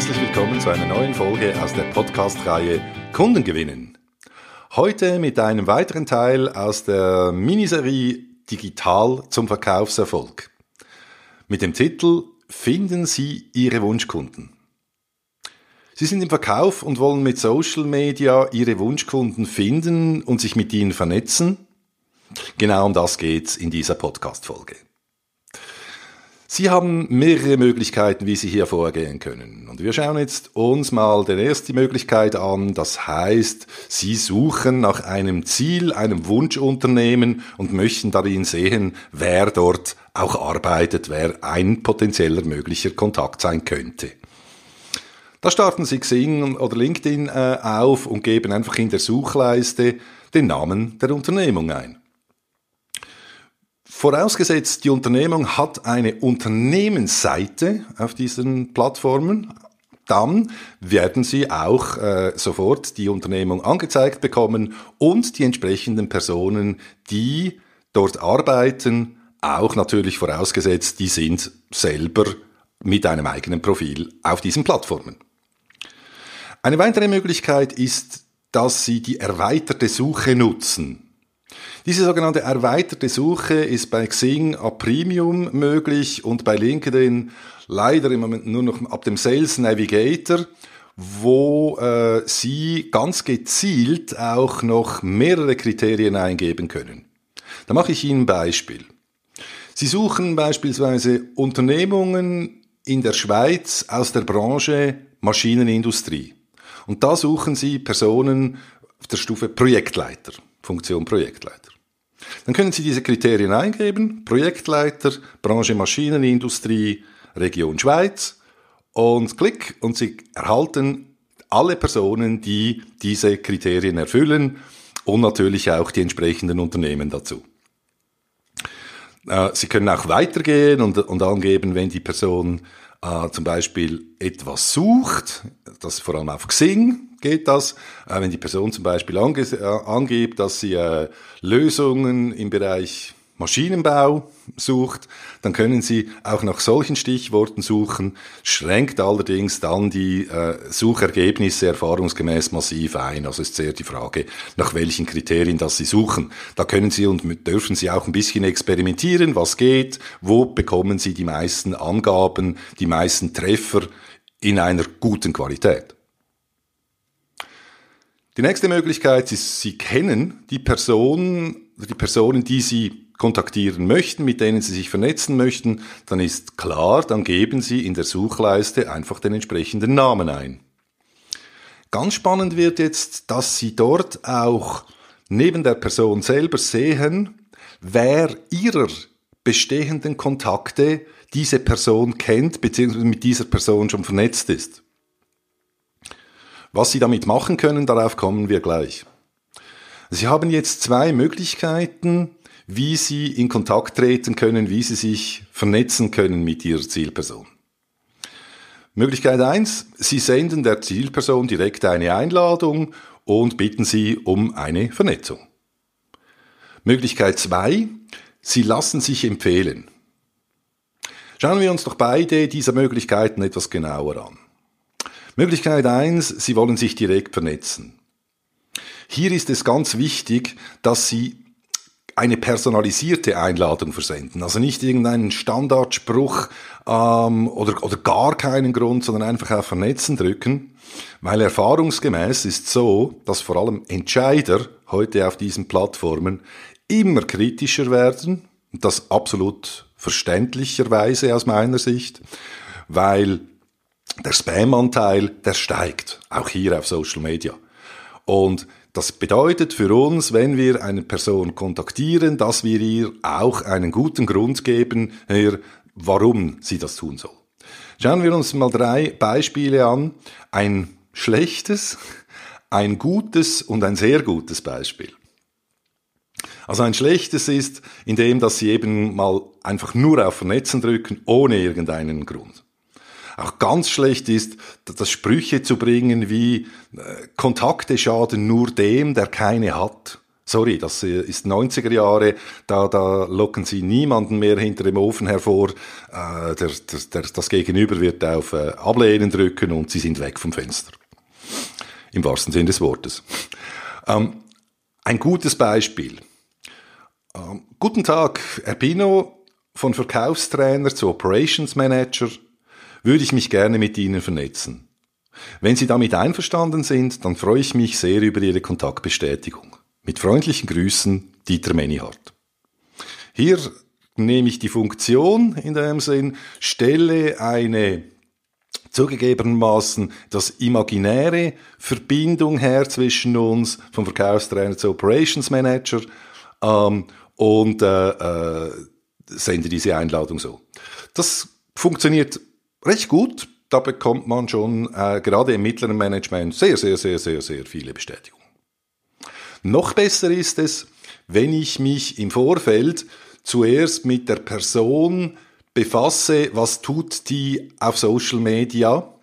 herzlich willkommen zu einer neuen Folge aus der Podcast-Reihe Kunden gewinnen. Heute mit einem weiteren Teil aus der Miniserie Digital zum Verkaufserfolg. Mit dem Titel Finden Sie Ihre Wunschkunden. Sie sind im Verkauf und wollen mit Social Media Ihre Wunschkunden finden und sich mit ihnen vernetzen. Genau um das geht's in dieser Podcast-Folge. Sie haben mehrere Möglichkeiten, wie Sie hier vorgehen können. Und wir schauen jetzt uns mal die erste Möglichkeit an. Das heißt, Sie suchen nach einem Ziel, einem Wunschunternehmen und möchten darin sehen, wer dort auch arbeitet, wer ein potenzieller möglicher Kontakt sein könnte. Da starten Sie Xing oder LinkedIn äh, auf und geben einfach in der Suchleiste den Namen der Unternehmung ein. Vorausgesetzt, die Unternehmung hat eine Unternehmensseite auf diesen Plattformen, dann werden Sie auch äh, sofort die Unternehmung angezeigt bekommen und die entsprechenden Personen, die dort arbeiten, auch natürlich vorausgesetzt, die sind selber mit einem eigenen Profil auf diesen Plattformen. Eine weitere Möglichkeit ist, dass Sie die erweiterte Suche nutzen. Diese sogenannte erweiterte Suche ist bei Xing ab Premium möglich und bei LinkedIn leider im Moment nur noch ab dem Sales Navigator, wo äh, Sie ganz gezielt auch noch mehrere Kriterien eingeben können. Da mache ich Ihnen ein Beispiel. Sie suchen beispielsweise Unternehmungen in der Schweiz aus der Branche Maschinenindustrie. Und da suchen Sie Personen auf der Stufe Projektleiter. Funktion Projektleiter. Dann können Sie diese Kriterien eingeben, Projektleiter, Branche Maschinenindustrie, Region Schweiz und Klick und Sie erhalten alle Personen, die diese Kriterien erfüllen und natürlich auch die entsprechenden Unternehmen dazu. Äh, Sie können auch weitergehen und, und angeben, wenn die Person äh, zum Beispiel etwas sucht, das vor allem auf Xing geht das, äh, wenn die Person zum Beispiel ange äh, angibt, dass sie äh, Lösungen im Bereich Maschinenbau sucht, dann können Sie auch nach solchen Stichworten suchen, schränkt allerdings dann die äh, Suchergebnisse erfahrungsgemäß massiv ein. Also ist sehr die Frage, nach welchen Kriterien das Sie suchen. Da können Sie und dürfen Sie auch ein bisschen experimentieren, was geht, wo bekommen Sie die meisten Angaben, die meisten Treffer in einer guten Qualität. Die nächste Möglichkeit ist, Sie kennen die Person, die Personen, die Sie kontaktieren möchten, mit denen Sie sich vernetzen möchten, dann ist klar, dann geben Sie in der Suchleiste einfach den entsprechenden Namen ein. Ganz spannend wird jetzt, dass Sie dort auch neben der Person selber sehen, wer Ihrer bestehenden Kontakte diese Person kennt, beziehungsweise mit dieser Person schon vernetzt ist. Was Sie damit machen können, darauf kommen wir gleich. Sie haben jetzt zwei Möglichkeiten, wie Sie in Kontakt treten können, wie Sie sich vernetzen können mit Ihrer Zielperson. Möglichkeit eins: Sie senden der Zielperson direkt eine Einladung und bitten Sie um eine Vernetzung. Möglichkeit zwei: Sie lassen sich empfehlen. Schauen wir uns doch beide dieser Möglichkeiten etwas genauer an. Möglichkeit eins: Sie wollen sich direkt vernetzen. Hier ist es ganz wichtig, dass Sie eine personalisierte Einladung versenden. Also nicht irgendeinen Standardspruch ähm, oder, oder gar keinen Grund, sondern einfach auf Vernetzen drücken. Weil erfahrungsgemäß ist so, dass vor allem Entscheider heute auf diesen Plattformen immer kritischer werden. Und das absolut verständlicherweise aus meiner Sicht, weil der Spam-Anteil, der steigt, auch hier auf Social Media. Und das bedeutet für uns, wenn wir eine Person kontaktieren, dass wir ihr auch einen guten Grund geben, warum sie das tun soll. Schauen wir uns mal drei Beispiele an. Ein schlechtes, ein gutes und ein sehr gutes Beispiel. Also ein schlechtes ist, indem dass sie eben mal einfach nur auf Vernetzen drücken, ohne irgendeinen Grund. Auch ganz schlecht ist, das Sprüche zu bringen wie äh, Kontakte schaden nur dem, der keine hat. Sorry, das äh, ist 90er Jahre, da, da locken sie niemanden mehr hinter dem Ofen hervor. Äh, der, der, das Gegenüber wird auf äh, Ablehnen drücken und sie sind weg vom Fenster. Im wahrsten Sinn des Wortes. Ähm, ein gutes Beispiel. Ähm, guten Tag, Herr Pino, von Verkaufstrainer zu Operations Manager würde ich mich gerne mit Ihnen vernetzen. Wenn Sie damit einverstanden sind, dann freue ich mich sehr über Ihre Kontaktbestätigung. Mit freundlichen Grüßen, Dieter Menihardt. Hier nehme ich die Funktion in dem Sinn, stelle eine zugegebenermaßen das imaginäre Verbindung her zwischen uns vom Verkaufstrainer zu Operations Manager ähm, und äh, äh, sende diese Einladung so. Das funktioniert recht gut. Da bekommt man schon äh, gerade im mittleren Management sehr, sehr, sehr, sehr, sehr viele Bestätigungen. Noch besser ist es, wenn ich mich im Vorfeld zuerst mit der Person befasse, was tut die auf Social Media.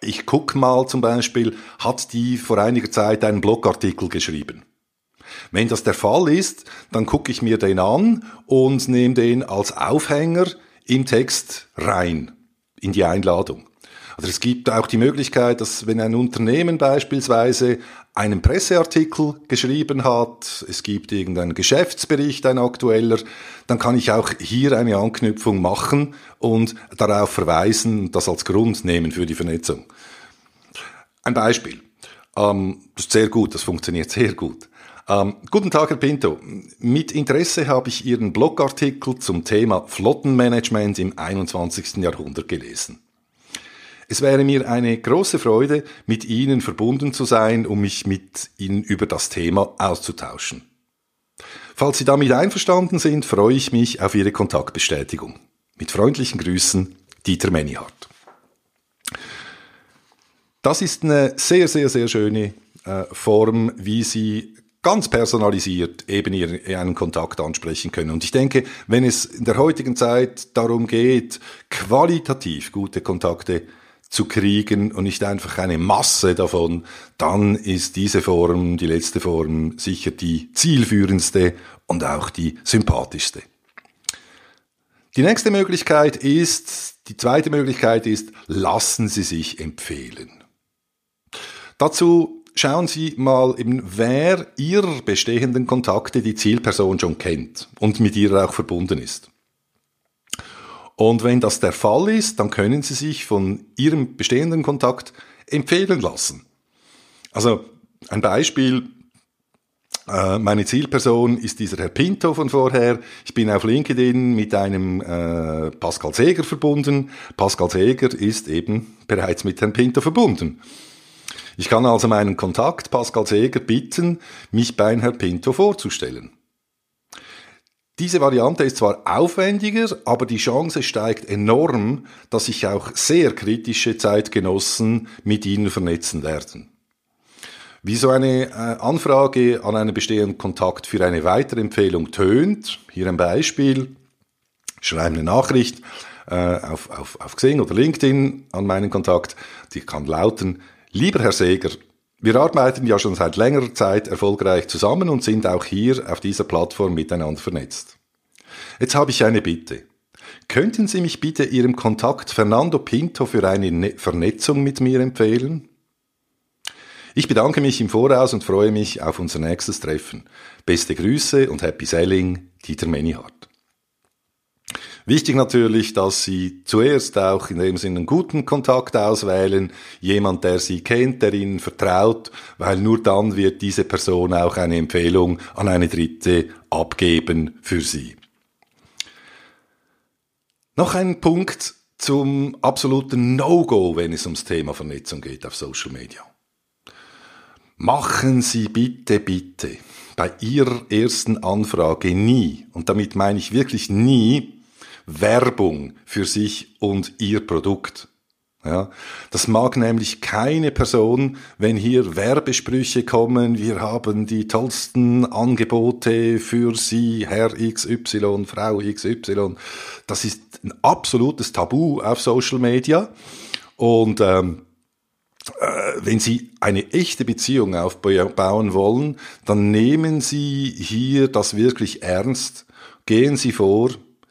Ich gucke mal zum Beispiel, hat die vor einiger Zeit einen Blogartikel geschrieben. Wenn das der Fall ist, dann gucke ich mir den an und nehme den als Aufhänger im Text rein, in die Einladung. Also es gibt auch die Möglichkeit, dass wenn ein Unternehmen beispielsweise einen Presseartikel geschrieben hat, es gibt irgendeinen Geschäftsbericht, ein aktueller, dann kann ich auch hier eine Anknüpfung machen und darauf verweisen, das als Grund nehmen für die Vernetzung. Ein Beispiel. Ähm, das ist sehr gut, das funktioniert sehr gut. Ähm, guten Tag, Herr Pinto. Mit Interesse habe ich Ihren Blogartikel zum Thema Flottenmanagement im 21. Jahrhundert gelesen. Es wäre mir eine große Freude, mit Ihnen verbunden zu sein, um mich mit Ihnen über das Thema auszutauschen. Falls Sie damit einverstanden sind, freue ich mich auf Ihre Kontaktbestätigung. Mit freundlichen Grüßen, Dieter Menihardt. Das ist eine sehr, sehr, sehr schöne äh, Form, wie Sie ganz personalisiert eben ihren Kontakt ansprechen können. Und ich denke, wenn es in der heutigen Zeit darum geht, qualitativ gute Kontakte zu kriegen und nicht einfach eine Masse davon, dann ist diese Form, die letzte Form, sicher die zielführendste und auch die sympathischste. Die nächste Möglichkeit ist, die zweite Möglichkeit ist, lassen Sie sich empfehlen. Dazu schauen Sie mal eben, wer Ihrer bestehenden Kontakte die Zielperson schon kennt und mit ihr auch verbunden ist. Und wenn das der Fall ist, dann können Sie sich von Ihrem bestehenden Kontakt empfehlen lassen. Also ein Beispiel, äh, meine Zielperson ist dieser Herr Pinto von vorher. Ich bin auf LinkedIn mit einem äh, Pascal Seger verbunden. Pascal Seger ist eben bereits mit Herrn Pinto verbunden. Ich kann also meinen Kontakt Pascal Seger bitten, mich bei Herrn Pinto vorzustellen. Diese Variante ist zwar aufwendiger, aber die Chance steigt enorm, dass sich auch sehr kritische Zeitgenossen mit ihnen vernetzen werden. Wie so eine äh, Anfrage an einen bestehenden Kontakt für eine weitere Empfehlung tönt, hier ein Beispiel, schreibe eine Nachricht äh, auf, auf, auf Xing oder LinkedIn an meinen Kontakt, die kann lauten, lieber Herr Seger, wir arbeiten ja schon seit längerer Zeit erfolgreich zusammen und sind auch hier auf dieser Plattform miteinander vernetzt. Jetzt habe ich eine Bitte. Könnten Sie mich bitte Ihrem Kontakt Fernando Pinto für eine ne Vernetzung mit mir empfehlen? Ich bedanke mich im Voraus und freue mich auf unser nächstes Treffen. Beste Grüße und Happy Selling, Dieter Menihardt. Wichtig natürlich, dass Sie zuerst auch in dem Sinne einen guten Kontakt auswählen, jemand, der Sie kennt, der Ihnen vertraut, weil nur dann wird diese Person auch eine Empfehlung an eine Dritte abgeben für Sie. Noch ein Punkt zum absoluten No-Go, wenn es ums Thema Vernetzung geht auf Social Media. Machen Sie bitte, bitte bei Ihrer ersten Anfrage nie, und damit meine ich wirklich nie, Werbung für sich und ihr Produkt. Ja, das mag nämlich keine Person, wenn hier Werbesprüche kommen, wir haben die tollsten Angebote für Sie, Herr XY, Frau XY. Das ist ein absolutes Tabu auf Social Media. Und ähm, äh, wenn Sie eine echte Beziehung aufbauen wollen, dann nehmen Sie hier das wirklich ernst. Gehen Sie vor,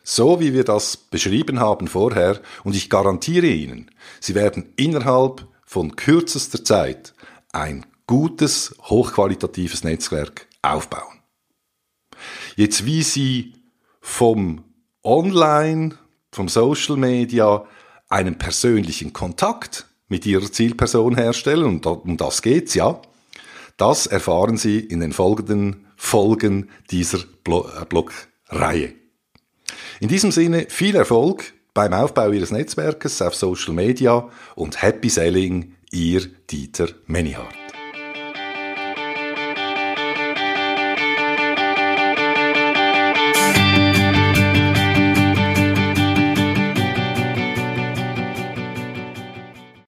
so wie wir das beschrieben haben vorher, und ich garantiere Ihnen, Sie werden innerhalb von kürzester Zeit ein gutes, hochqualitatives Netzwerk aufbauen. Jetzt, wie Sie vom Online, vom Social Media einen persönlichen Kontakt mit Ihrer Zielperson herstellen, und um das geht's ja, das erfahren Sie in den folgenden Folgen dieser äh, Blogreihe. In diesem Sinne viel Erfolg beim Aufbau Ihres Netzwerkes auf Social Media und Happy Selling, Ihr Dieter Menihardt.